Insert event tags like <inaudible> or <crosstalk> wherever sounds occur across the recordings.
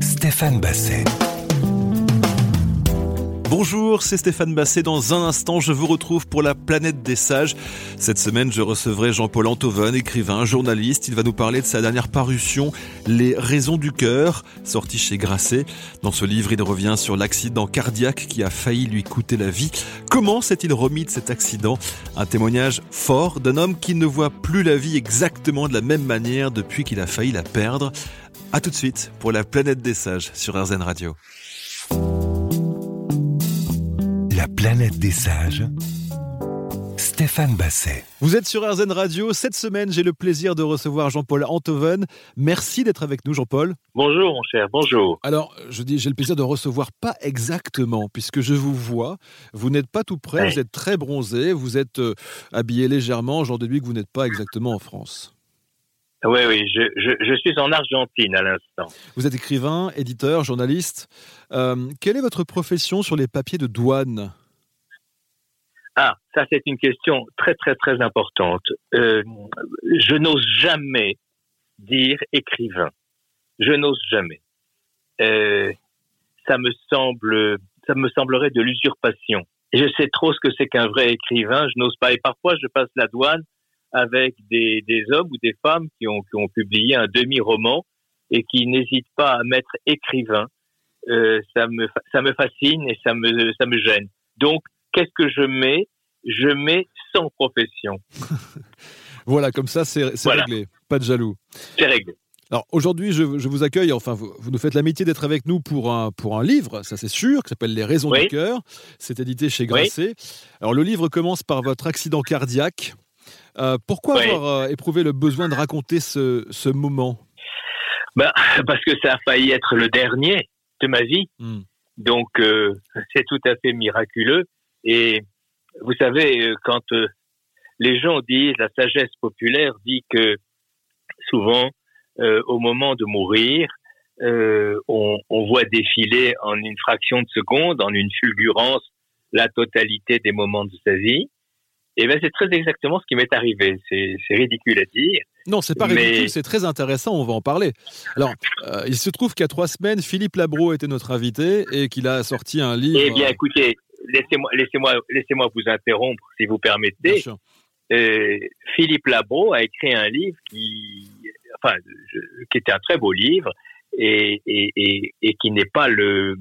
Stéphane Basset. Bonjour, c'est Stéphane Basset. Dans un instant, je vous retrouve pour la planète des sages. Cette semaine, je recevrai Jean-Paul Antoven, écrivain, journaliste. Il va nous parler de sa dernière parution, Les raisons du cœur, sorti chez Grasset. Dans ce livre, il revient sur l'accident cardiaque qui a failli lui coûter la vie. Comment s'est-il remis de cet accident? Un témoignage fort d'un homme qui ne voit plus la vie exactement de la même manière depuis qu'il a failli la perdre. A tout de suite pour la planète des sages sur RZN Radio. La planète des sages. Stéphane Basset. Vous êtes sur RZN Radio. Cette semaine, j'ai le plaisir de recevoir Jean-Paul Antoven. Merci d'être avec nous, Jean-Paul. Bonjour, mon cher, bonjour. Alors, je dis, j'ai le plaisir de recevoir pas exactement, puisque je vous vois. Vous n'êtes pas tout près, Ouais. vous êtes très bronzé, vous êtes euh, habillé légèrement, genre de nuit que vous n'êtes pas exactement en France. Oui, oui, je, je, je suis en Argentine à l'instant. Vous êtes écrivain, éditeur, journaliste. Euh, quelle est votre profession sur les papiers de douane? Ah, ça c'est une question très, très, très importante. Euh, je n'ose jamais dire écrivain. Je n'ose jamais. Euh, ça me semble, ça me semblerait de l'usurpation. Je sais trop ce que c'est qu'un vrai écrivain. Je n'ose pas. Et parfois, je passe la douane avec des, des hommes ou des femmes qui ont, qui ont publié un demi-roman et qui n'hésitent pas à mettre écrivain. Euh, ça me, ça me fascine et ça me, ça me gêne. Donc, qu'est-ce que je mets? Je mets sans profession. <laughs> Voilà, comme ça, c'est Voilà. réglé. Pas de jaloux. C'est réglé. Alors aujourd'hui, je, je vous accueille, enfin, vous, vous nous faites l'amitié d'être avec nous pour un, pour un livre, ça c'est sûr, qui s'appelle Les raisons Oui. du cœur. C'est édité chez Grasset. Alors le livre commence par votre accident cardiaque. Euh, pourquoi avoir euh, éprouvé le besoin de raconter ce, ce moment? Ben, parce que ça a failli être le dernier de ma vie. Hmm. Donc, euh, <laughs> c'est tout à fait miraculeux. Et vous savez, euh, quand euh, les gens disent, la sagesse populaire dit que souvent, euh, au moment de mourir, euh, on, on voit défiler en une fraction de seconde, en une fulgurance, la totalité des moments de sa vie. Et ben, c'est très exactement ce qui m'est arrivé. C'est ridicule à dire. Non, c'est pas Mais- ridicule, c'est très intéressant, on va en parler. Alors, euh, il se trouve qu'il y a trois semaines, Philippe Labro était notre invité et qu'il a sorti un livre. Eh bien, écoutez, laissez-moi, laissez-moi, laissez-moi vous interrompre, si vous Bien permettez. sûr. Euh, Philippe Labro a écrit un livre qui, enfin, je- qui était un très beau livre et, et, et, et qui n'est pas le,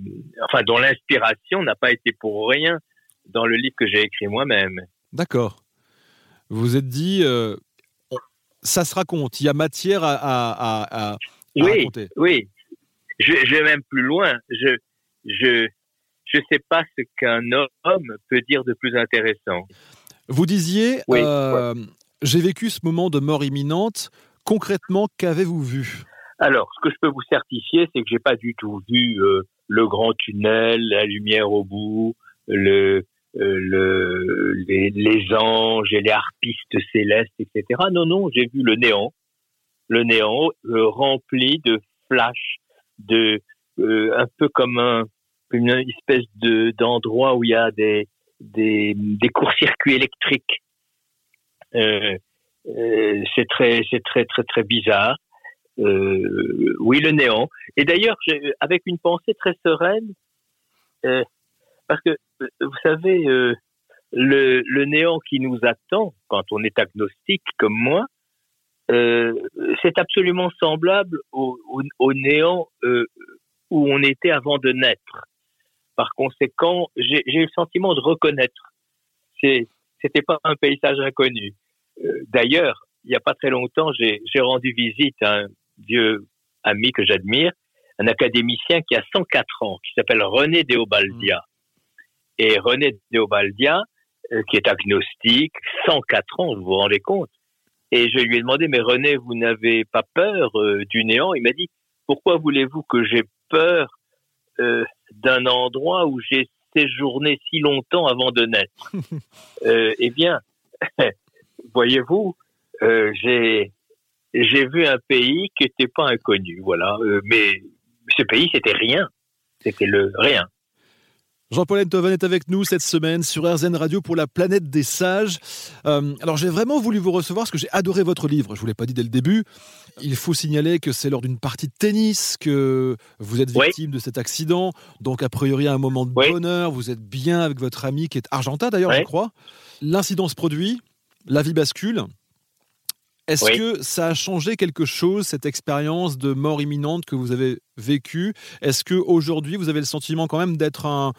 enfin, dont l'inspiration n'a pas été pour rien dans le livre que j'ai écrit moi-même. D'accord. Vous vous êtes dit, euh, ça se raconte, il y a matière à, à- à- à- à Oui, raconter. oui. Je, je vais même plus loin. Je, je, je sais pas ce qu'un homme peut dire de plus intéressant. Vous disiez, Oui, euh, j'ai vécu ce moment de mort imminente. Concrètement, qu'avez-vous vu? Alors, ce que je peux vous certifier, c'est que j'ai pas du tout vu euh, le grand tunnel, la lumière au bout, le, le, les, les anges et les harpistes célestes, etc. Non, non, j'ai vu le néant, le néant euh, rempli de flashs, de euh, un peu comme un, une espèce de d'endroit où il y a des des, des courts-circuits électriques. Euh, euh, c'est très c'est très très très bizarre. Euh, oui, le néant. Et d'ailleurs, avec une pensée très sereine, euh, parce que euh, vous savez, euh, le, le néant qui nous attend quand on est agnostique comme moi, euh, c'est absolument semblable au, au, néant euh, où on était avant de naître. Par conséquent, j'ai eu le sentiment de reconnaître. C'était pas un paysage inconnu. Euh, D'ailleurs, il n'y a pas très longtemps, j'ai j'ai rendu visite à un vieux ami que j'admire, un académicien qui a 104 ans, qui s'appelle René Deobaldia. Et René Deobaldia, euh, qui est agnostique, 104 ans, vous vous rendez compte Et je lui ai demandé, mais René, vous n'avez pas peur euh, du néant? Il m'a dit, pourquoi voulez-vous que j'ai peur euh, d'un endroit où j'ai séjourné si longtemps avant de naître? <laughs> Euh, Eh bien, <laughs> voyez-vous, j'ai j'ai vu un pays qui n'était pas inconnu, voilà. Mais ce pays, c'était rien, c'était le rien. Jean-Paul Enthoven est avec nous cette semaine sur RZN Radio pour la planète des sages. Euh, alors j'ai vraiment voulu vous recevoir parce que j'ai adoré votre livre. Je vous l'ai pas dit dès le début. Il faut signaler que c'est lors d'une partie de tennis que vous êtes victime de cet accident. Donc a priori un moment de bonheur. Vous êtes bien avec votre ami qui est argentin d'ailleurs, je crois. L'incident se produit, la vie bascule. Est-ce que ça a changé quelque chose, cette expérience de mort imminente que vous avez vécue? Est-ce que aujourd'hui vous avez le sentiment quand même d'être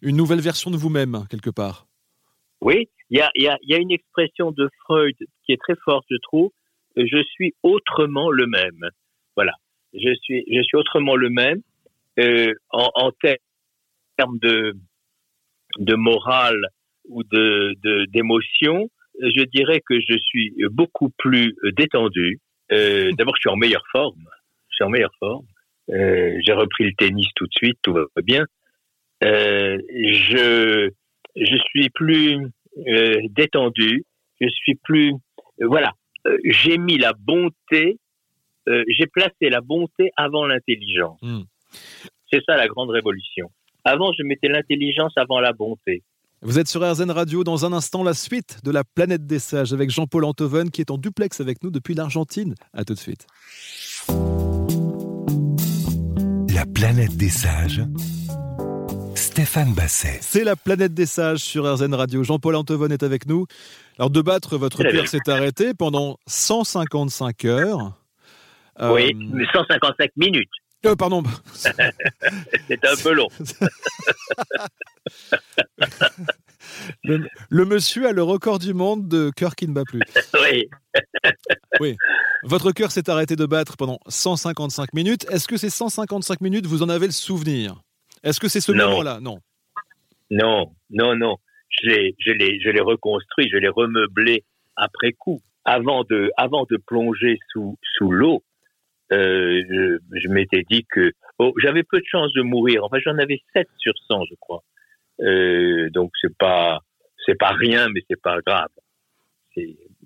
une nouvelle version de vous-même, quelque part? Oui, il y a, une expression de Freud qui est très forte, je trouve. Je suis autrement le même. Voilà, je suis, je suis autrement le même euh, en, termes de, de morale ou de d'émotion je dirais que je suis beaucoup plus détendu. Euh, <laughs> D'abord, je suis en meilleure forme. Je suis en meilleure forme. Euh, J'ai repris le tennis tout de suite, tout va bien. Euh, je je suis plus euh, détendu. Je suis plus voilà. Euh, j'ai mis la bonté. J'ai placé la bonté avant l'intelligence. Hmm. C'est ça la grande révolution. Avant, je mettais l'intelligence avant la bonté. Vous êtes sur RZN Radio dans un instant la suite de la planète des sages avec Jean-Paul Antoven qui est en duplex avec nous depuis l'Argentine. À tout de suite. La planète des sages. Stéphane Basset. C'est la planète des sages sur RZN Radio. Jean-Paul Antoven est avec nous. Alors de battre, votre cœur s'est arrêté pendant 155 heures. Oui, 155 euh, minutes. Euh, pardon. <laughs> C'est un peu long. <laughs> le, monsieur a le record du monde de cœur qui ne bat plus. Oui. oui. Votre cœur s'est arrêté de battre pendant 155 minutes. Est-ce que ces 155 minutes, vous en avez le souvenir? Est-ce que c'est ce moment-là? Non. Non, non, non. Je l'ai, je l'ai reconstruit, je l'ai remeublé après coup. Avant de, avant de plonger sous, sous l'eau, euh, je, m'étais dit que oh, j'avais peu de chances de mourir. Enfin, j'en avais 7 sur 100, je crois. Euh, donc c'est pas c'est pas rien, mais c'est pas grave.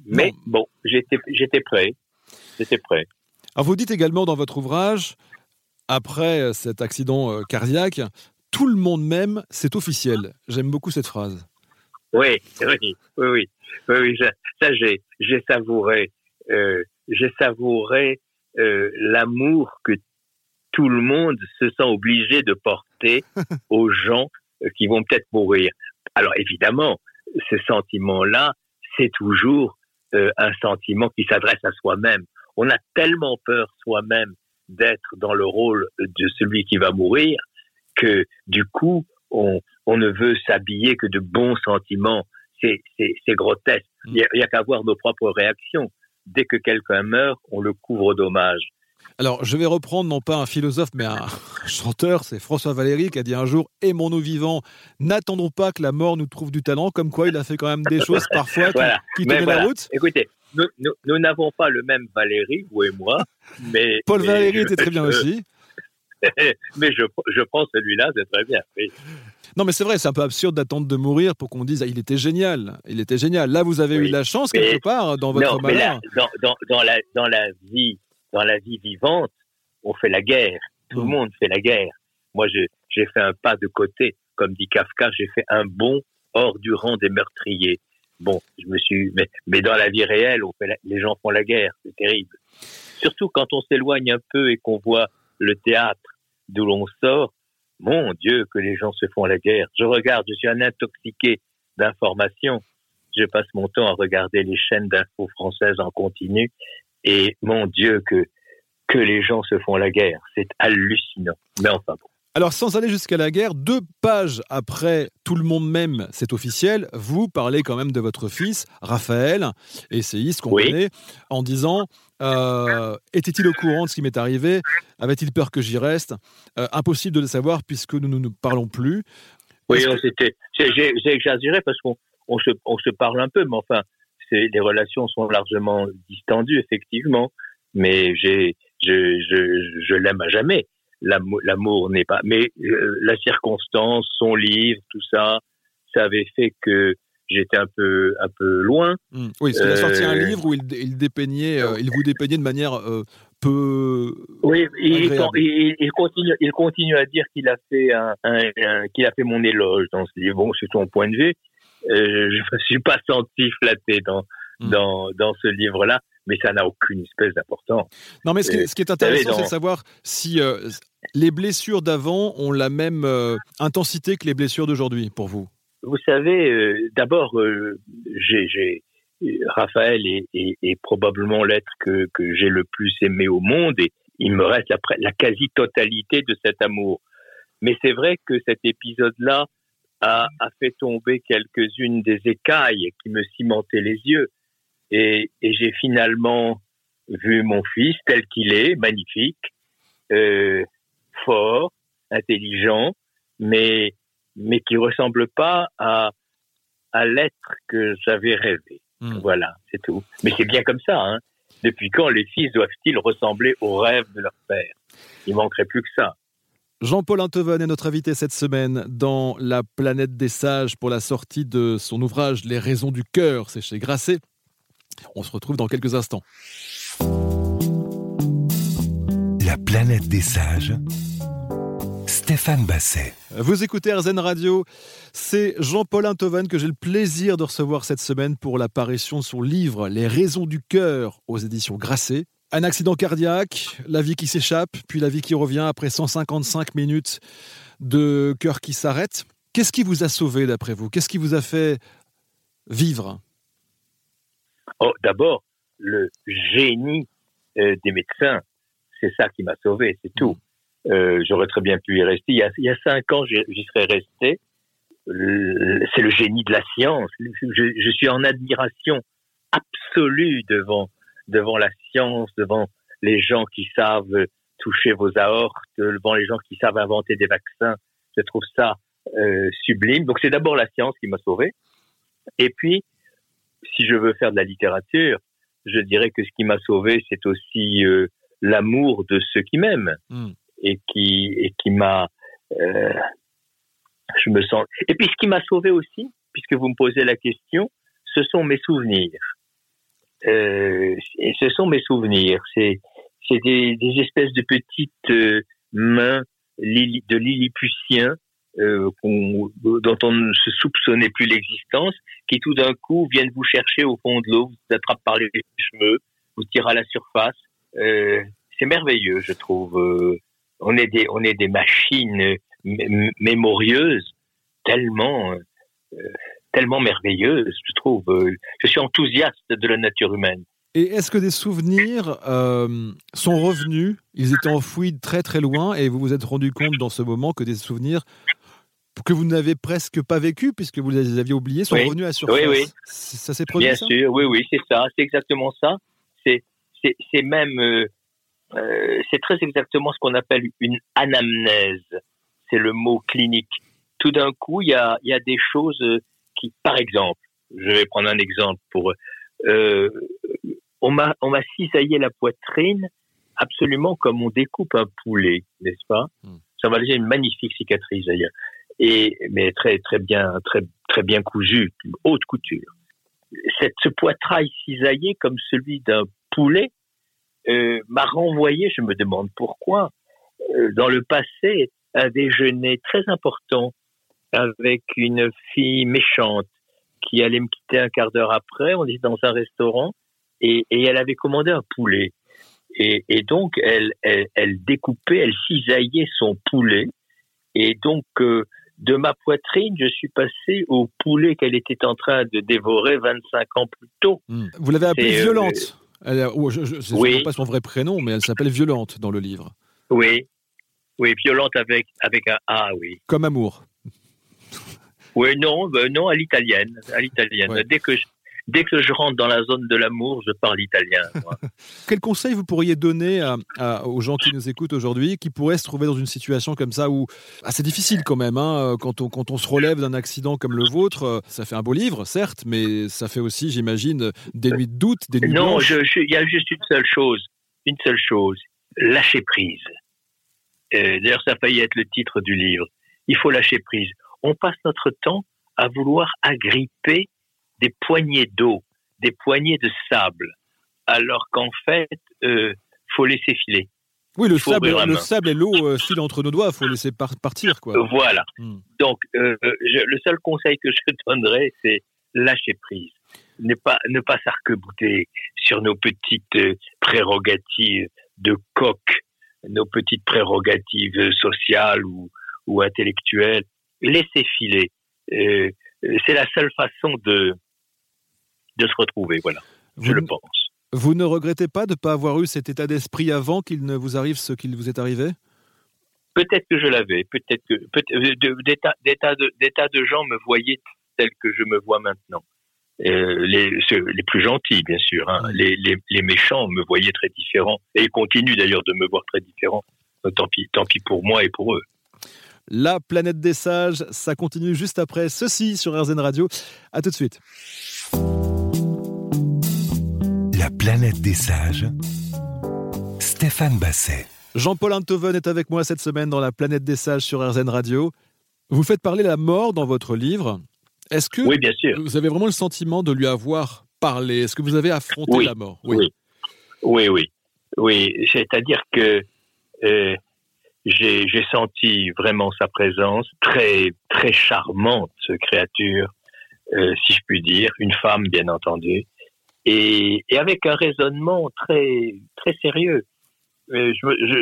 Mais bon, j'étais j'étais prêt. J'étais prêt. Alors vous dites également dans votre ouvrage, après cet accident euh, cardiaque, tout le monde m'aime, c'est officiel. J'aime beaucoup cette phrase. Oui, <laughs> oui, oui, oui, oui, ça j'ai j'ai savouré, euh, j'ai savouré euh, l'amour que tout le monde se sent obligé de porter <laughs> aux gens qui vont peut-être mourir. Alors évidemment, ce sentiment-là, c'est toujours euh, un sentiment qui s'adresse à soi-même. On a tellement peur soi-même d'être dans le rôle de celui qui va mourir que du coup, on, on ne veut s'habiller que de bons sentiments. C'est grotesque. Il n'y a, a qu'à voir nos propres réactions dès que quelqu'un meurt, on le couvre d'hommages. Alors, je vais reprendre non pas un philosophe, mais un <laughs> chanteur, c'est François Valéry qui a dit un jour Aimons-nous vivants, n'attendons pas que la mort nous trouve du talent, comme quoi il a fait quand même des choses parfois qui, tenaient la route. Écoutez, nous n'avons pas le même Valéry, vous et moi, mais. <laughs> Paul Valéry était très bien <laughs> aussi. mais je, je pense celui-là, c'est très bien. Non, mais c'est vrai, c'est un peu absurde d'attendre de mourir pour qu'on dise ah, il était génial. Il était génial. Là, vous avez eu la chance quelque part dans votre malheur. dans, dans, dans, la, dans la vie, dans la vie vivante, on fait la guerre. Tout le mm. monde fait la guerre. Moi, j'ai fait un pas de côté, comme dit Kafka. J'ai fait un bond hors du rang des meurtriers. Bon, je me suis, mais, mais dans la vie réelle, on fait les gens font la guerre. C'est terrible. Surtout quand on s'éloigne un peu et qu'on voit le théâtre d'où l'on sort, mon Dieu, que les gens se font la guerre. Je regarde, je suis un intoxiqué d'informations. Je passe mon temps à regarder les chaînes d'infos françaises en continu. Et mon Dieu, que, que les gens se font la guerre. C'est hallucinant. Mais enfin bon. Alors, sans aller jusqu'à la guerre, deux pages après Tout le monde même, c'est officiel, vous parlez quand même de votre fils, Raphaël, essayiste qu'on connaît, en disant euh, Était-il au courant de ce qui m'est arrivé? Avait-il peur que j'y reste? Euh, Impossible de le savoir puisque nous ne nous parlons plus. Oui, j'ai exagéré parce qu'on on se, on se parle un peu, mais enfin, les relations sont largement distendues, effectivement. Mais je, je, je l'aime à jamais l'amour n'est pas. Mais euh, la circonstance, son livre, tout ça, ça avait fait que j'étais un peu un peu loin. Hmm. Oui, qu'il a sorti un euh, livre où il, il dépeignait, euh, il vous dépeignait de manière peu. Oui, il, continue, il continue à dire qu'il a fait un, qu'il a fait mon éloge dans ce livre. Bon, c'est son point de vue. Euh, je ne suis pas senti flatté dans hmm. dans dans ce livre-là, mais ça n'a aucune espèce d'importance. Non, mais ce qui, ce qui est intéressant, c'est de savoir si euh, les blessures d'avant ont la même euh, intensité que les blessures d'aujourd'hui pour vous. Vous savez, d'abord, j'ai Raphaël est, probablement l'être que, j'ai le plus aimé au monde et il me reste la, quasi-totalité de cet amour. Mais c'est vrai que cet épisode-là a, fait tomber quelques-unes des écailles qui me cimentaient les yeux. Et, j'ai finalement vu mon fils tel qu'il est, magnifique, euh, fort, intelligent, mais, mais qui ressemble pas à, à l'être que j'avais rêvé. Hmm. Voilà, c'est tout. Mais c'est bien comme ça. Hein. Depuis quand les fils doivent-ils ressembler aux rêves de leur père? Il manquerait plus que ça. Jean-Paul Antoven est notre invité cette semaine dans La planète des sages pour la sortie de son ouvrage Les raisons du cœur. C'est chez Grasset. On se retrouve dans quelques instants. La planète des sages Stéphane Basset. Vous écoutez RZN Radio. C'est Jean-Paul Intoven que j'ai le plaisir de recevoir cette semaine pour l'apparition de son livre Les raisons du cœur aux éditions Grasset. Un accident cardiaque, la vie qui s'échappe, puis la vie qui revient après 155 minutes de cœur qui s'arrête. Qu'est-ce qui vous a sauvé d'après vous? Qu'est-ce qui vous a fait vivre? Oh, D'abord, le génie euh, des médecins. C'est ça qui m'a sauvé, c'est tout. Euh, j'aurais très bien pu y rester. Il y a, cinq ans, j'y serais resté. C'est le génie de la science. Je, suis en admiration absolue devant devant la science, devant les gens qui savent toucher vos aortes, devant les gens qui savent inventer des vaccins. Je trouve ça euh, sublime. Donc c'est d'abord la science qui m'a sauvé. Et puis, si je veux faire de la littérature, je dirais que ce qui m'a sauvé, c'est aussi euh, l'amour de ceux qui m'aiment. Hmm et qui et qui m'a euh, je me sens et puis ce qui m'a sauvé aussi puisque vous me posez la question ce sont mes souvenirs euh, ce sont mes souvenirs c'est c'est des, des, espèces de petites euh, mains de lilliputiens euh, dont on ne se soupçonnait plus l'existence, qui tout d'un coup viennent vous chercher au fond de l'eau, vous attrapent par les cheveux, vous tirent à la surface. Euh, c'est merveilleux, je trouve. Euh, on est des, on est des machines mémorieuses tellement, euh, tellement merveilleuses, je trouve. Je suis enthousiaste de la nature humaine. Et est-ce que des souvenirs euh, sont revenus? Ils étaient enfouis très très loin et vous vous êtes rendu compte dans ce moment que des souvenirs que vous n'avez presque pas vécu puisque vous les aviez oubliés sont revenus à surface. Oui, oui. Ça s'est produit Bien sûr, oui, oui, c'est ça, c'est exactement ça. C'est même euh, euh, c'est très exactement ce qu'on appelle une anamnèse. C'est le mot clinique. Tout d'un coup, il y a, y a des choses qui, par exemple, je vais prendre un exemple pour, euh, on m'a, on m'a cisaillé la poitrine absolument comme on découpe un poulet, n'est-ce pas? Hmm. Ça m'a laissé une magnifique cicatrice d'ailleurs, et mais très très bien très très bien cousu, haute couture. Cette, ce poitrail cisaillé comme celui d'un poulet euh, m'a renvoyé, je me demande pourquoi, euh, dans le passé, un déjeuner très important avec une fille méchante qui allait me quitter un quart d'heure après. On était dans un restaurant et, et elle avait commandé un poulet. Et, et donc, elle, elle, elle, découpait, elle cisaillait son poulet. Et donc, euh, de ma poitrine, je suis passé au poulet qu'elle était en train de dévorer 25 ans plus tôt. Hmm. Vous l'avez appelée violente elle, je ne sais pas son vrai prénom, mais elle s'appelle Violente dans le livre. Oui, oui, Violente avec, avec un A, oui. Comme amour. Oui, non, ben non, à l'italienne. À l'italienne. Dès que je, dès que je rentre dans la zone de l'amour, je parle italien. <laughs> Quel conseil vous pourriez donner aux gens qui nous écoutent aujourd'hui, qui pourraient se trouver dans une situation comme ça où ah, c'est difficile quand même, hein, quand, on, quand on se relève d'un accident comme le vôtre, ça fait un beau livre, certes, mais ça fait aussi, j'imagine, des nuits de doute, des nuits Non, il y a juste une seule chose, une seule chose, lâcher prise. Euh, d'ailleurs, ça a failli être le titre du livre. Il faut lâcher prise. On passe notre temps à vouloir agripper des poignées d'eau, des poignées de sable, alors qu'en fait, euh, faut laisser filer. Oui, le sable, le sable et l'eau euh, filent entre nos doigts, il faut laisser partir. Quoi. Voilà. Hmm. Donc, euh, le seul conseil que je <laughs> donnerais, c'est lâcher prise. Ne pas, ne pas s'arc-bouter sur nos petites prérogatives de coq, nos petites prérogatives sociales ou, ou intellectuelles. Laissez filer. c'est la seule façon de, de se retrouver, voilà. je le pense. Vous ne regrettez pas de ne pas avoir eu cet état d'esprit avant qu'il ne vous arrive ce qu'il vous est arrivé? Peut-être que je l'avais, peut-être que euh, des, tas, de, gens me voyaient tel que je me vois maintenant. Euh, les, les, plus gentils, bien sûr. Hein. Les, les, méchants me voyaient très différent et continuent d'ailleurs de me voir très différent. Euh, tant pis, tant pis pour moi et pour eux. La planète des sages, ça continue juste après ceci sur RZN Radio. À tout de suite. La planète des sages. Stéphane Basset. Jean-Paul Antoven est avec moi cette semaine dans La planète des sages sur RZN Radio. Vous faites parler la mort dans votre livre. Est-ce que oui, bien sûr. vous avez vraiment le sentiment de lui avoir parlé? Est-ce que vous avez affronté la mort? Oui. oui. oui, oui, C'est-à-dire que euh, j'ai senti vraiment sa présence, très très charmante créature, euh, si je puis dire, une femme bien entendu, et, et avec un raisonnement très très sérieux. Euh,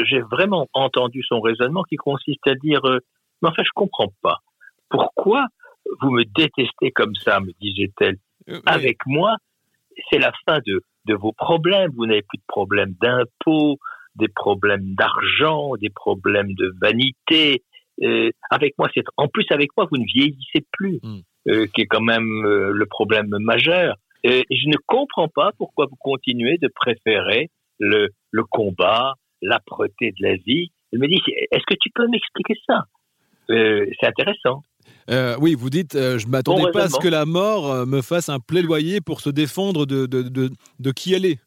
j'ai vraiment entendu son raisonnement qui consiste à dire euh, mais enfin je comprends pas. Pourquoi vous me détestez comme ça me disait-elle. Euh, avec moi c'est la fin de de vos problèmes. Vous n'avez plus de problèmes d'impôts des problèmes d'argent des problèmes de vanité euh, avec moi c'est en plus avec moi vous ne vieillissez plus hmm. euh, qui est quand même le problème majeur et je ne comprends pas pourquoi vous continuez de préférer le, le combat, l'âpreté de la vie. Elle me dit, est-ce que tu peux m'expliquer ça? Euh, C'est intéressant. Euh, oui, vous dites, euh, je ne m'attendais pas à ce que la mort euh, me fasse un plaidoyer pour se défendre de, de, de, de qui elle est,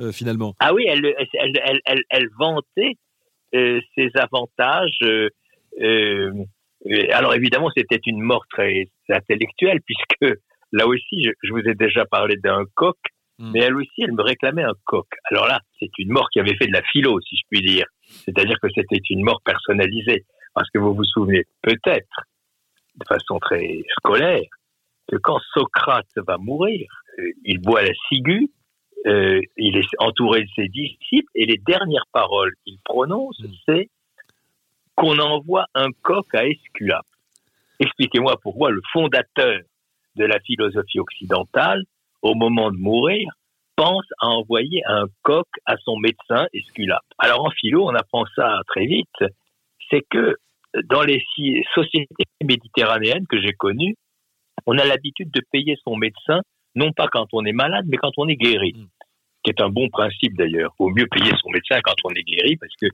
euh, finalement. Ah oui, elle, elle, elle, elle, vantait ses avantages. alors évidemment, c'était une mort très intellectuelle, <laughs> puisque Là aussi, je, vous ai déjà parlé d'un coq, hmm. mais elle aussi, elle me réclamait un coq. Alors là, c'est une mort qui avait fait de la philo, si je puis dire. C'est-à-dire que c'était une mort personnalisée. Parce que vous vous souvenez peut-être, de façon très scolaire, que quand Socrate va mourir, euh, il boit la ciguë, euh, il est entouré de ses disciples, et les dernières paroles qu'il prononce, hmm. c'est qu'on envoie un coq à Esculape. Expliquez-moi pourquoi le fondateur de la philosophie occidentale, au moment de mourir, pense à envoyer un coq à son médecin Esculape. Alors en philo, on apprend ça très vite, c'est que dans les sociétés méditerranéennes que j'ai connues, on a l'habitude de payer son médecin, non pas quand on est malade, mais quand on est guéri. Qui est un bon principe d'ailleurs. Il vaut mieux payer son médecin quand on est guéri parce que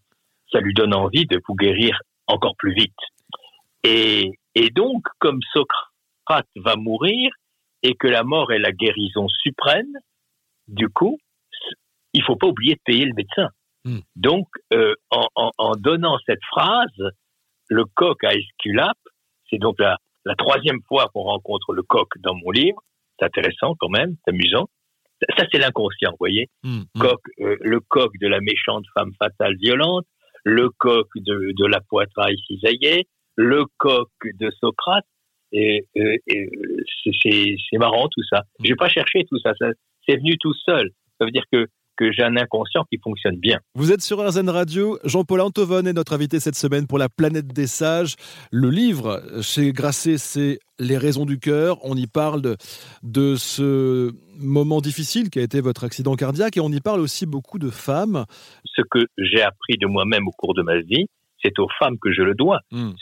ça lui donne envie de vous guérir encore plus vite. Et, et donc, comme Socrate va mourir et que la mort est la guérison suprême, du coup, il faut pas oublier de payer le médecin. Hmm. Donc, euh, en, donnant cette phrase, le coq à Esculape, c'est donc la, troisième fois qu'on rencontre le coq dans mon livre. C'est intéressant quand même, c'est amusant. Ça, c'est l'inconscient, vous voyez. Hmm, hmm. Coq, euh, le coq de la méchante femme fatale violente, le coq de, de la poitraille cisaillée, le coq de Socrate. Et, et, c'est marrant tout ça. J'ai pas cherché tout ça, ça c'est venu tout seul. Ça veut dire que que j'ai un inconscient qui fonctionne bien. Vous êtes sur RZN Radio. Jean-Paul Antoven est notre invité cette semaine pour La planète des sages. Le livre chez Grasset, c'est Les raisons du cœur. On y parle de, de, ce moment difficile qui a été votre accident cardiaque et on y parle aussi beaucoup de femmes. Ce que j'ai appris de moi-même au cours de ma vie, c'est aux femmes que je le dois. Vous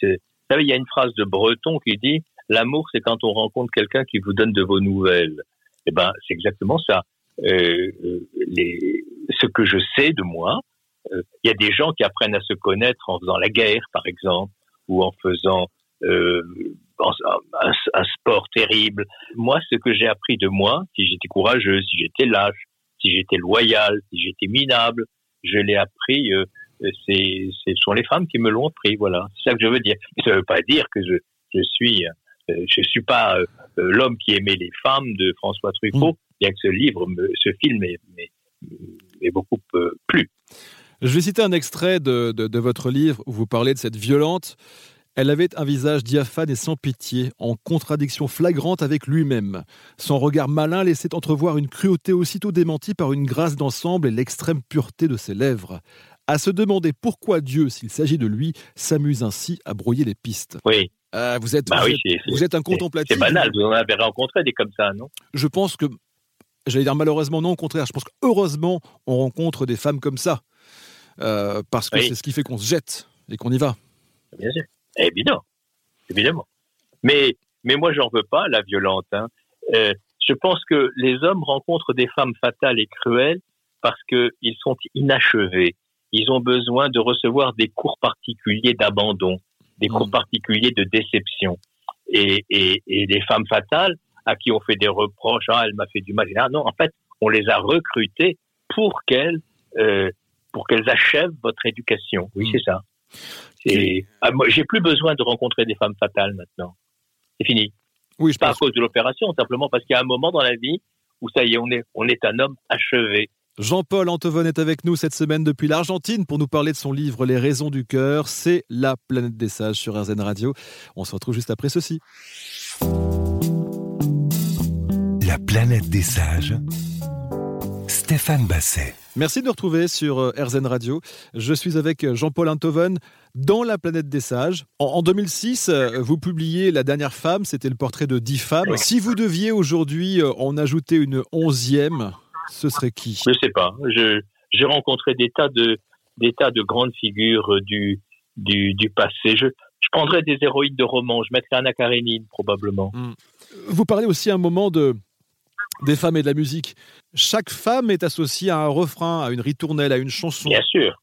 savez, il y a une phrase de Breton qui dit L'amour, c'est quand on rencontre quelqu'un qui vous donne de vos nouvelles. Eh ben, c'est exactement ça. Euh, les, ce que je sais de moi, euh, il y a des gens qui apprennent à se connaître en faisant la guerre, par exemple, ou en faisant euh, un, sport terrible. Moi, ce que j'ai appris de moi, si j'étais courageux, si j'étais lâche, si j'étais loyal, si j'étais minable, je l'ai appris. Euh, c'est, ce sont les femmes qui me l'ont appris. Voilà, c'est ça que je veux dire. Ça ne veut pas dire que je, je suis euh, je suis pas euh, euh, l'homme qui aimait les femmes de François Truffaut. Bien que ce livre, ce film est, beaucoup plu. Je vais citer un extrait de, de votre livre où vous parlez de cette violente. Elle avait un visage diaphane et sans pitié, en contradiction flagrante avec lui-même. Son regard malin laissait entrevoir une cruauté aussitôt démentie par une grâce d'ensemble et l'extrême pureté de ses lèvres. À se demander pourquoi Dieu, s'il s'agit de lui, s'amuse ainsi à brouiller les pistes. Oui. Euh, vous, êtes, bah vous, êtes, un contemplatif. C'est banal, vous en avez rencontré des comme ça, non? Je pense que, j'allais dire malheureusement, non, au contraire, je pense qu'heureusement, on rencontre des femmes comme ça. Euh, parce que c'est ce qui fait qu'on se jette et qu'on y va. Bien sûr. Évidemment, évidemment. Mais, mais moi, j'en veux pas, la violente. Hein. Euh, je pense que les hommes rencontrent des femmes fatales et cruelles parce qu'ils sont inachevés. Ils ont besoin de recevoir des cours particuliers d'abandon, des cours mmh. particuliers de déception. Et, et, et les femmes fatales à qui on fait des reproches, ah, elle m'a fait du mal. Ah, non, en fait, on les a recrutées pour qu'elles euh, pour qu'elles achèvent votre éducation. Oui, mmh. c'est ça. Ah, j'ai plus besoin de rencontrer des femmes fatales maintenant. C'est fini. Oui, je pas à cause de l'opération, simplement parce qu'il y a un moment dans la vie où ça y est, on est, on est un homme achevé. Jean-Paul Antovon est avec nous cette semaine depuis l'Argentine pour nous parler de son livre Les raisons du cœur. C'est La planète des sages sur RZN Radio. On se retrouve juste après ceci. La planète des sages. Stéphane Basset. Merci de nous retrouver sur euh, RZN Radio. Je suis avec euh, Jean-Paul Antoven dans La planète des sages. En, 2006, euh, vous publiez La dernière femme, c'était le portrait de dix femmes. Si vous deviez aujourd'hui en ajouter une onzième, ce serait qui? Je ne sais pas. J'ai rencontré des tas de, des tas de grandes figures du, du, du passé. Je, je prendrais des héroïnes de romans. Je mettrais Anna Karenine, probablement. Hmm. Vous parlez aussi un moment de, des femmes et de la musique. Chaque femme est associée à un refrain, à une ritournelle, à une chanson. Bien sûr.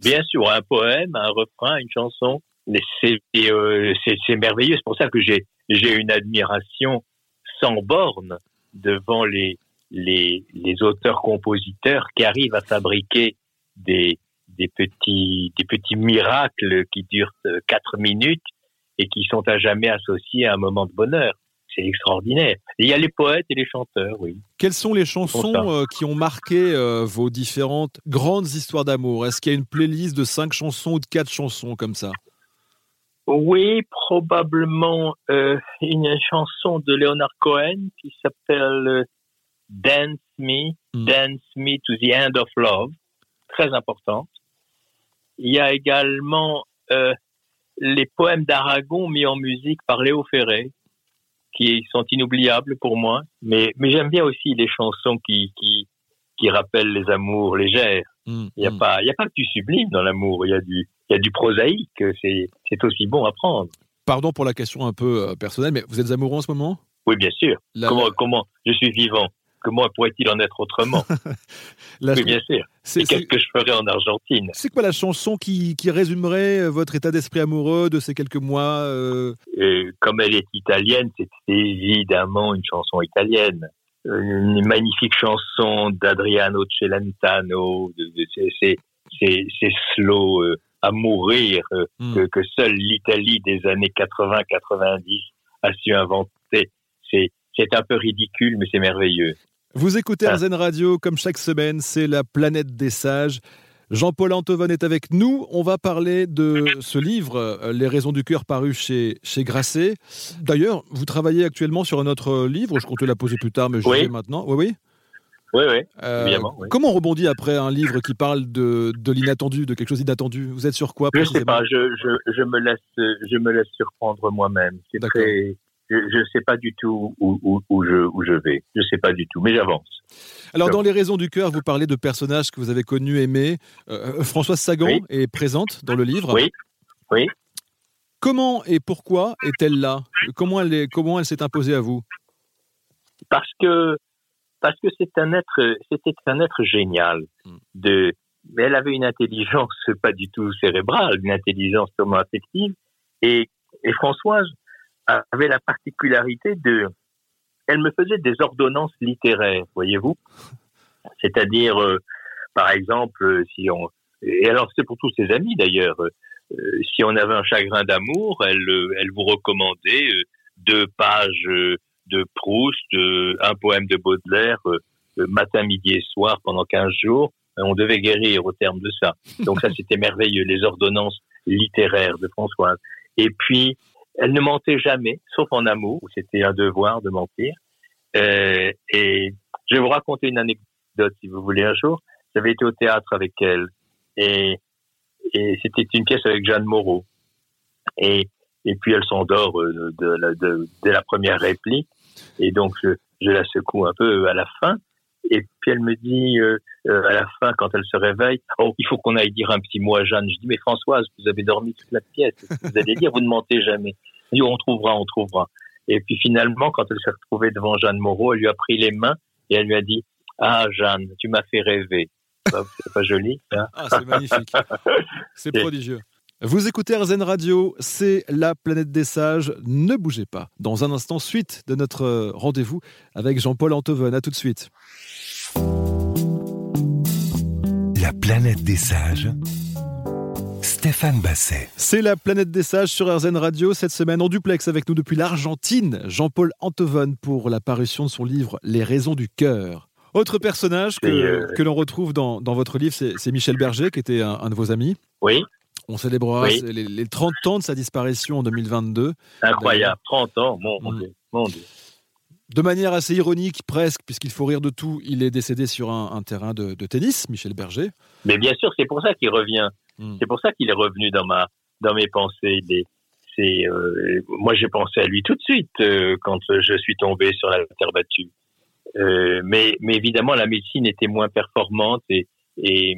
Bien sûr, un poème, un refrain, une chanson. Euh, c'est merveilleux. C'est pour ça que j'ai une admiration sans borne devant les, auteurs-compositeurs qui arrivent à fabriquer des, des, petits, des petits miracles qui durent euh, quatre minutes et qui sont à jamais associés à un moment de bonheur c'est extraordinaire. il y a les poètes et les chanteurs, oui. Quelles sont les chansons euh, qui ont marqué euh, vos différentes grandes histoires d'amour? Est-ce qu'il y a une playlist de cinq chansons ou de quatre chansons comme ça? Oui, probablement euh, une chanson de Leonard Cohen qui s'appelle Dance Me, hmm. Dance Me to the End of Love, très importante. Il y a également les poèmes d'Aragon mis en musique par Léo Ferré, qui sont inoubliables pour moi. Mais, mais j'aime bien aussi les chansons qui, qui, qui rappellent les amours légères. Mmh, il n'y a, mmh. pas, il a pas que du sublime dans l'amour, il y, a du, il y a du prosaïque, c'est aussi bon à prendre. Pardon pour la question un peu personnelle, mais vous êtes amoureux en ce moment Oui, bien sûr. Comment, comment je suis vivant Comment pourrait-il en être autrement <laughs> Oui, bien sûr. C'est qu'est-ce que je ferais en Argentine? C'est quoi la chanson qui, qui, résumerait euh, votre état d'esprit amoureux de ces quelques mois euh? Comme elle est italienne, c'est évidemment une chanson italienne. Une magnifique chanson d'Adriano Celentano, c'est slow euh, à mourir hmm. que, que seule l'Italie des années 80-90 a su inventer. C'est un peu ridicule, mais c'est merveilleux. Vous écoutez ah. Zen Radio, comme chaque semaine, c'est la planète des sages. Jean-Paul Antoven est avec nous. On va parler de ce livre, euh, Les raisons du cœur, paru chez, chez Grasset. D'ailleurs, vous travaillez actuellement sur un autre livre. Je comptais la poser plus tard, mais je oui. vais maintenant. Oui, oui. Oui, oui, euh, Comment on rebondit après un livre qui parle de, de l'inattendu, de quelque chose d'inattendu? Vous êtes sur quoi Je ne sais pas, je, je, je, me laisse, je me laisse surprendre moi-même. C'est très, je ne sais pas du tout où, où, je, où je vais. Je ne sais pas du tout, mais j'avance. Alors, dans Les Raisons du Cœur, vous parlez de personnages que vous avez connus, aimés. Euh, Françoise Sagan est présente dans le livre. Oui, oui. Comment et pourquoi est-elle là? Comment elle, est, comment elle s'est imposée à vous? Parce que parce que c'est un être, c'était un être génial. Hmm. De, mais elle avait une intelligence <laughs> pas du tout cérébrale, une intelligence purement affective. Et, et Françoise, avait la particularité de, elle me faisait des ordonnances littéraires, voyez-vous. C'est-à-dire, euh, par exemple, euh, si on, et alors c'est pour tous ses amis d'ailleurs, euh, si on avait un chagrin d'amour, elle, elle vous recommandait deux pages de Proust, un poème de Baudelaire, matin, midi et soir pendant 15 jours, On devait guérir au terme de ça. Donc ça, <laughs> c'était merveilleux, les ordonnances littéraires de Françoise. Et puis, elle ne mentait jamais, sauf en amour, où c'était un devoir de mentir. Euh, et je vais vous raconter une anecdote, si vous voulez, un jour. J'avais été au théâtre avec elle, et, et c'était une pièce avec Jeanne Moreau. Et, et puis elle s'endort euh, de, de, dès la première réplique, et donc je, je la secoue un peu à la fin. Et puis elle me dit euh, euh, à la fin, quand elle se réveille, oh, il faut qu'on aille dire un petit mot à Jeanne. Je dis mais Françoise, vous avez dormi toute la pièce. Vous allez dire, vous ne mentez jamais. Elle dit on trouvera, on trouvera. Et puis finalement, quand elle s'est retrouvée devant Jeanne Moreau, elle lui a pris les mains et elle lui a dit ah Jeanne, tu m'as fait rêver. C'est pas joli. Hein ah, c'est magnifique. C'est prodigieux. Vous écoutez RZN Radio, c'est la planète des sages. Ne bougez pas. Dans un instant, suite de notre rendez-vous avec Jean-Paul Antoven. À tout de suite. La planète des sages. Stéphane Basset. C'est la planète des sages sur RZN Radio. Cette semaine en duplex avec nous depuis l'Argentine, Jean-Paul Antoven pour la parution de son livre Les raisons du cœur. Autre personnage que, euh, que l'on retrouve dans, dans, votre livre, c'est Michel Berger, qui était un, un de vos amis. Oui. On célébrera oui. les, les, 30 ans de sa disparition en 2022. Incroyable, 30 ans, mon, mmh. Dieu, mon Dieu. De manière assez ironique, presque, puisqu'il faut rire de tout, il est décédé sur un, un terrain de, de, tennis, Michel Berger. Mais bien sûr, c'est pour ça qu'il revient. Mmh. C'est pour ça qu'il est revenu dans, ma, dans mes pensées. Des, euh, moi, j'ai pensé à lui tout de suite euh, quand je suis tombé sur la terre battue. Euh, mais, mais, évidemment, la médecine était moins performante et, et,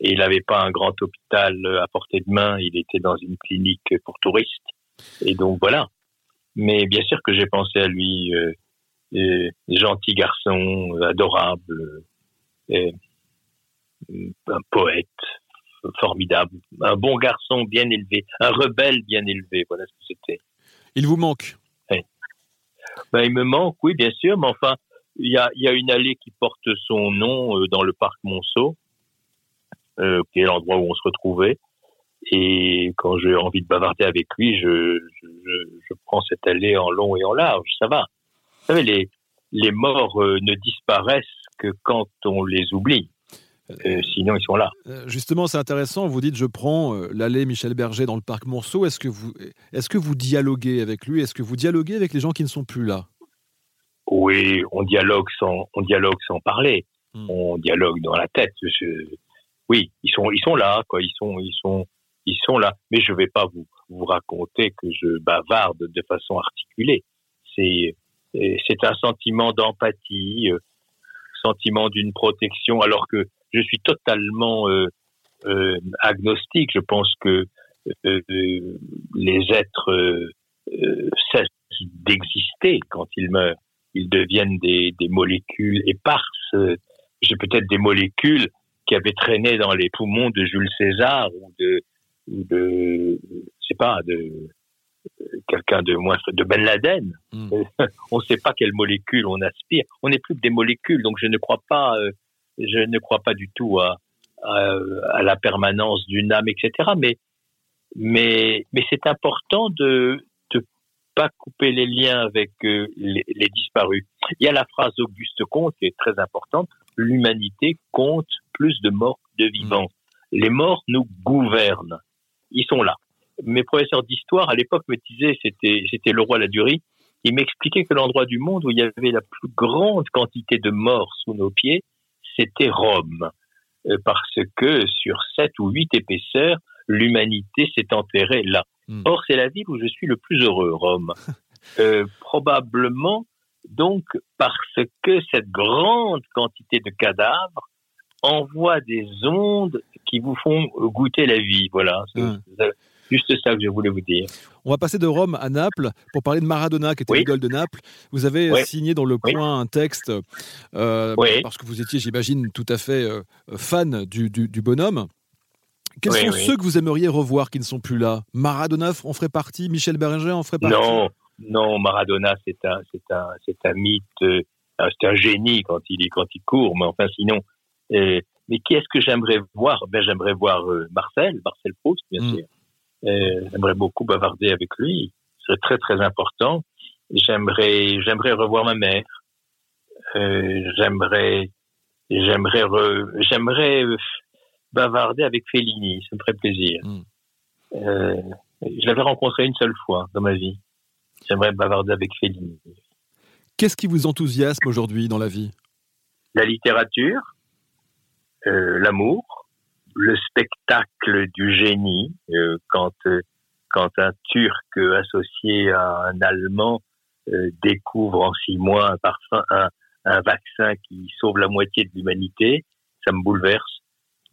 et il n'avait pas un grand hôpital à portée de main. Il était dans une clinique pour touristes. Et donc voilà. Mais bien sûr que j'ai pensé à lui, euh, euh, gentil garçon, adorable, euh, un poète formidable, un bon garçon bien élevé, un rebelle bien élevé. Voilà ce que c'était. Il vous manque? Oui. ben, Il me manque, oui, bien sûr, mais enfin, il y a, y a, une allée qui porte son nom dans le parc Monceau, euh, qui est l'endroit où on se retrouvait. Et quand j'ai envie de bavarder avec lui, je, je, je, prends cette allée en long et en large. Ça va. Vous savez, les, les morts euh, ne disparaissent que quand on les oublie. Euh, sinon, ils sont là. Justement, c'est intéressant. Vous dites, je prends euh, l'allée Michel Berger dans le parc Monceau. Est-ce que vous, est-ce que vous dialoguez avec lui? Est-ce que vous dialoguez avec les gens qui ne sont plus là? Oui, on dialogue sans, on dialogue sans parler. Hmm. On dialogue dans la tête. Je, oui, ils sont, ils sont là, quoi. Ils sont, ils sont, ils sont là. Mais je vais pas vous, vous raconter que je bavarde de façon articulée. C'est, c'est un sentiment d'empathie, sentiment d'une protection, alors que je suis totalement euh, euh, agnostique. Je pense que euh, les êtres euh, cessent d'exister quand ils meurent. Ils deviennent des, des molécules éparses. J'ai peut-être des molécules qui avaient traîné dans les poumons de Jules César ou de, ou de je sais pas, de quelqu'un de moins de Ben Laden. Mm. <laughs> on ne sait pas quelle molécule on aspire. On n'est plus que des molécules, donc je ne crois pas, euh, je ne crois pas du tout à, à, à la permanence d'une âme, etc. Mais mais mais c'est important de de pas couper les liens avec euh, les, les, disparus. Il y a la phrase d'Auguste Comte qui est très importante. L'humanité compte plus de morts que de vivants. Mm. Les morts nous gouvernent. Ils sont là mes professeurs d'histoire à l'époque me disaient, c'était, c'était le roi Ladurie, il m'expliquait que l'endroit du monde où il y avait la plus grande quantité de morts sous nos pieds, c'était Rome. Euh, parce que sur sept ou huit épaisseurs, l'humanité s'est enterrée là. Mm. Or, c'est la ville où je suis le plus heureux, Rome. <laughs> euh, probablement, donc, parce que cette grande quantité de cadavres envoie des ondes qui vous font goûter la vie. Voilà. Mm juste ça que je voulais vous dire. On va passer de Rome à Naples pour parler de Maradona, qui était oui. l'idole de Naples. Vous avez oui. signé dans Le Point oui. un texte, euh, parce que vous étiez, j'imagine, tout à fait euh, fan du, du, du, bonhomme. Quels sont ceux que vous aimeriez revoir qui ne sont plus là? Maradona en ferait partie? Michel Berger en ferait partie? Non, non, Maradona, c'est un, c'est un, c'est un mythe. Euh, c'est un génie quand il, quand il court, mais enfin, sinon. Euh, mais qui est-ce que j'aimerais voir? Ben, J'aimerais voir euh, Marcel, Marcel Proust, bien mm. sûr. Euh, j'aimerais beaucoup bavarder avec lui. Ce serait très très important. J'aimerais j'aimerais revoir ma mère. Euh, j'aimerais j'aimerais j'aimerais bavarder avec Fellini, ça me ferait plaisir. Mm. Euh, je l'avais rencontré une seule fois dans ma vie. J'aimerais bavarder avec Fellini. Qu'est-ce qui vous enthousiasme aujourd'hui dans la vie? La littérature, euh, l'amour, le spectacle du génie, euh, quand, euh, quand un Turc associé à un Allemand découvre en six mois un, parfum, un, un vaccin qui sauve la moitié de l'humanité, ça me bouleverse.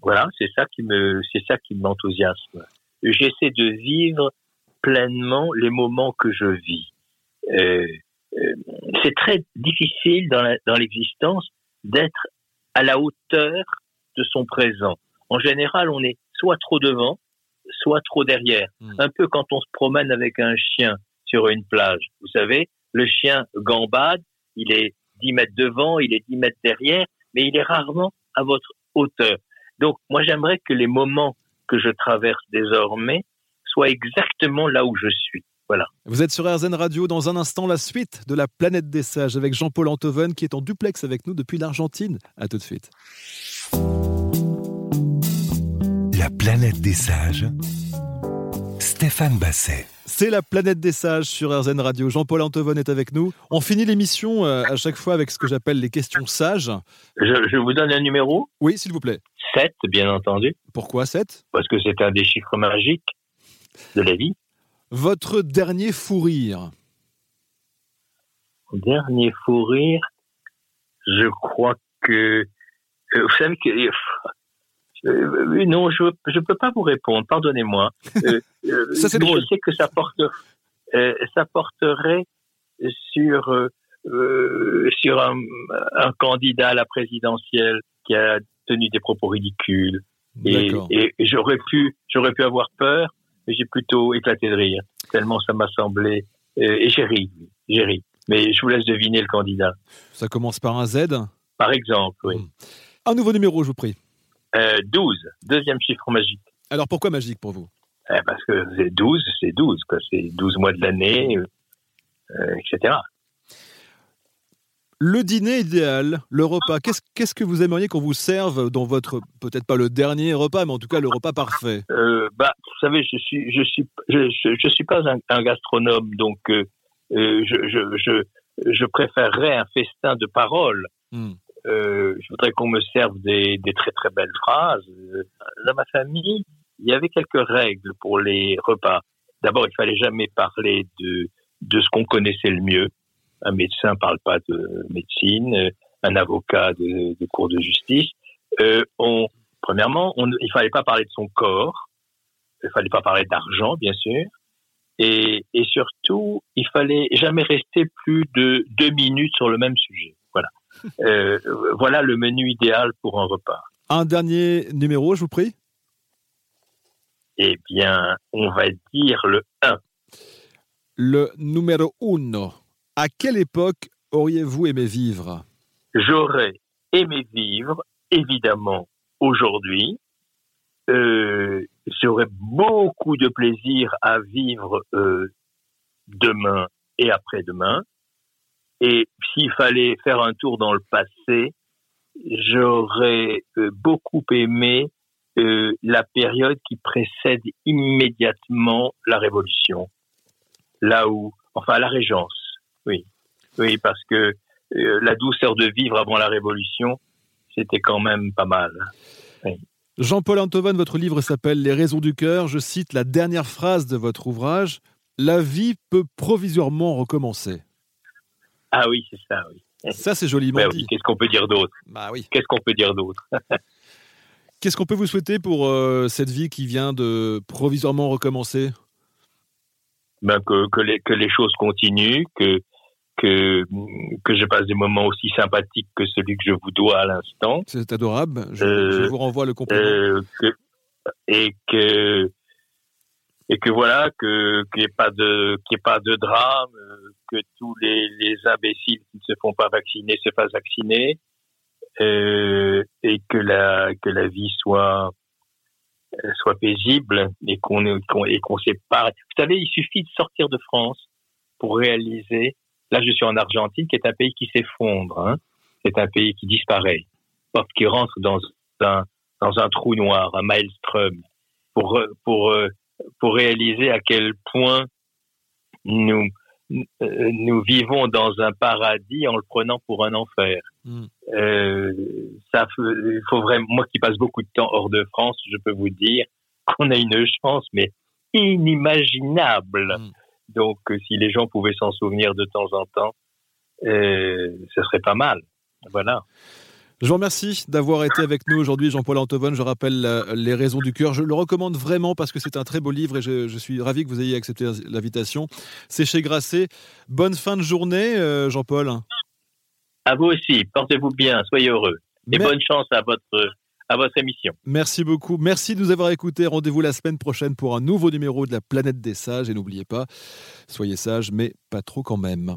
Voilà, c'est ça qui me, c'est ça qui m'enthousiasme. J'essaie de vivre pleinement les moments que je vis. Euh, euh, c'est très difficile dans, la, dans l'existence d'être à la hauteur de son présent. En général, on est soit trop devant, soit trop derrière. Mm. Un peu quand on se promène avec un chien sur une plage. Vous savez, le chien gambade, il est 10 mètres devant, il est 10 mètres derrière, mais il est rarement à votre hauteur. Donc, moi, j'aimerais que les moments que je traverse désormais soient exactement là où je suis. Voilà. Vous êtes sur RZN Radio dans un instant, la suite de la planète des sages avec Jean-Paul Antoven qui est en duplex avec nous depuis l'Argentine. À tout de suite. La planète des sages. Stéphane Basset. C'est la planète des sages sur RZN Radio. Jean-Paul Antoven est avec nous. On finit l'émission euh, à chaque fois avec ce que j'appelle les questions sages. Je, je vous donne un numéro? Oui, s'il vous plaît. 7, bien entendu, Pourquoi 7 parce que c'est un des chiffres magiques de la vie. Votre dernier fou rire. Dernier fou rire, je crois que... euh, vous savez que... euh, non, je ne peux pas vous répondre, pardonnez-moi. Euh, euh, <laughs> Ça, c'est drôle. Je sais que ça, porte, euh, ça porterait sur, euh, euh, sur un, un candidat à la présidentielle qui a tenu des propos ridicules. Et, et j'aurais pu, j'aurais pu avoir peur, mais j'ai plutôt éclaté de rire. Tellement ça m'a semblé. euh, et j'ai ri, j'ai ri. Mais je vous laisse deviner le candidat. Ça commence par un Z. Par exemple, oui. Mm. Un nouveau numéro, je vous prie. Euh, 12, deuxième chiffre magique. Alors pourquoi magique pour vous? Eh, parce que c'est 12, c'est 12, quoi. C'est 12 mois de l'année, euh, etc. Le dîner idéal, le repas, qu'est-ce qu'est-ce que vous aimeriez qu'on vous serve dans votre, peut-être pas le dernier repas, mais en tout cas le repas parfait? Euh, bah, vous savez, je suis, je suis, je, suis pas un, un gastronome, donc euh, euh, je, je, préférerais un festin de paroles. Hmm. Euh, je voudrais qu'on me serve des, des très très belles phrases. Dans ma famille, il y avait quelques règles pour les repas. D'abord, il fallait jamais parler de de ce qu'on connaissait le mieux. Un médecin parle pas de médecine, euh, un avocat de, de cours de justice. Euh, on, premièrement, on, il fallait pas parler de son corps. Il fallait pas parler d'argent, bien sûr. Et, et surtout, il fallait jamais rester plus de deux minutes sur le même sujet. Voilà. Euh, voilà le menu idéal pour un repas. Un dernier numéro, je vous prie Eh bien, on va dire le 1. Le numéro uno. À quelle époque auriez-vous aimé vivre? J'aurais aimé vivre, évidemment, aujourd'hui. Euh, J'aurais beaucoup de plaisir à vivre euh, demain et après-demain. Et s'il fallait faire un tour dans le passé, j'aurais euh, beaucoup aimé la période qui précède immédiatement la Révolution. Là où, enfin, la Régence, oui. Oui, parce que euh, la douceur de vivre avant la Révolution, c'était quand même pas mal. Jean-Paul Antoven, votre livre s'appelle Les raisons du cœur. Je cite la dernière phrase de votre ouvrage. La vie peut provisoirement recommencer. Ah oui, c'est ça, oui. Ça, c'est joliment oui. dit. Qu'est-ce qu'on peut dire d'autre? Bah oui. Qu'est-ce qu'on peut dire d'autre? <laughs> Qu'est-ce qu'on peut vous souhaiter pour euh, cette vie qui vient de provisoirement recommencer? Ben, que, que, les, que les choses continuent, que, que, que je passe des moments aussi sympathiques que celui que je vous dois à l'instant, C'est adorable. Je, Euh, je vous renvoie le compliment. euh, que, et que et que voilà que qu'il n'y ait pas de qu'il ait pas de drame, que tous les, les imbéciles qui ne se font pas vacciner se fassent vacciner, euh, et que la que la vie soit soit paisible et qu'on qu'on- et qu'on sépare. Vous savez, il suffit de sortir de France pour réaliser. Là, je suis en Argentine, qui est un pays qui s'effondre. hein. C'est un pays qui disparaît. qui rentre dans un, dans un trou noir, un maelstrom, pour, pour, pour réaliser à quel point nous, nous vivons dans un paradis en le prenant pour un enfer. Mm. Euh, ça, faut vraiment, moi qui passe beaucoup de temps hors de France, je peux vous dire qu'on a une chance, mais inimaginable. Mm. Donc, euh, si les gens pouvaient s'en souvenir de temps en temps, euh, ce serait pas mal. Voilà. Je vous remercie d'avoir été avec nous aujourd'hui, Jean-Paul Antovon. Je rappelle Les raisons du cœur. Je le recommande vraiment parce que c'est un très beau livre et je, suis ravi que vous ayez accepté l'invitation. C'est chez Grasset. Bonne fin de journée, euh, Jean-Paul. À vous aussi. Portez-vous bien. Soyez heureux. Et bonne chance à votre, à votre émission. Merci beaucoup. Merci de nous avoir écoutés. Rendez-vous la semaine prochaine pour un nouveau numéro de la planète des sages. Et n'oubliez pas, soyez sages, mais pas trop quand même.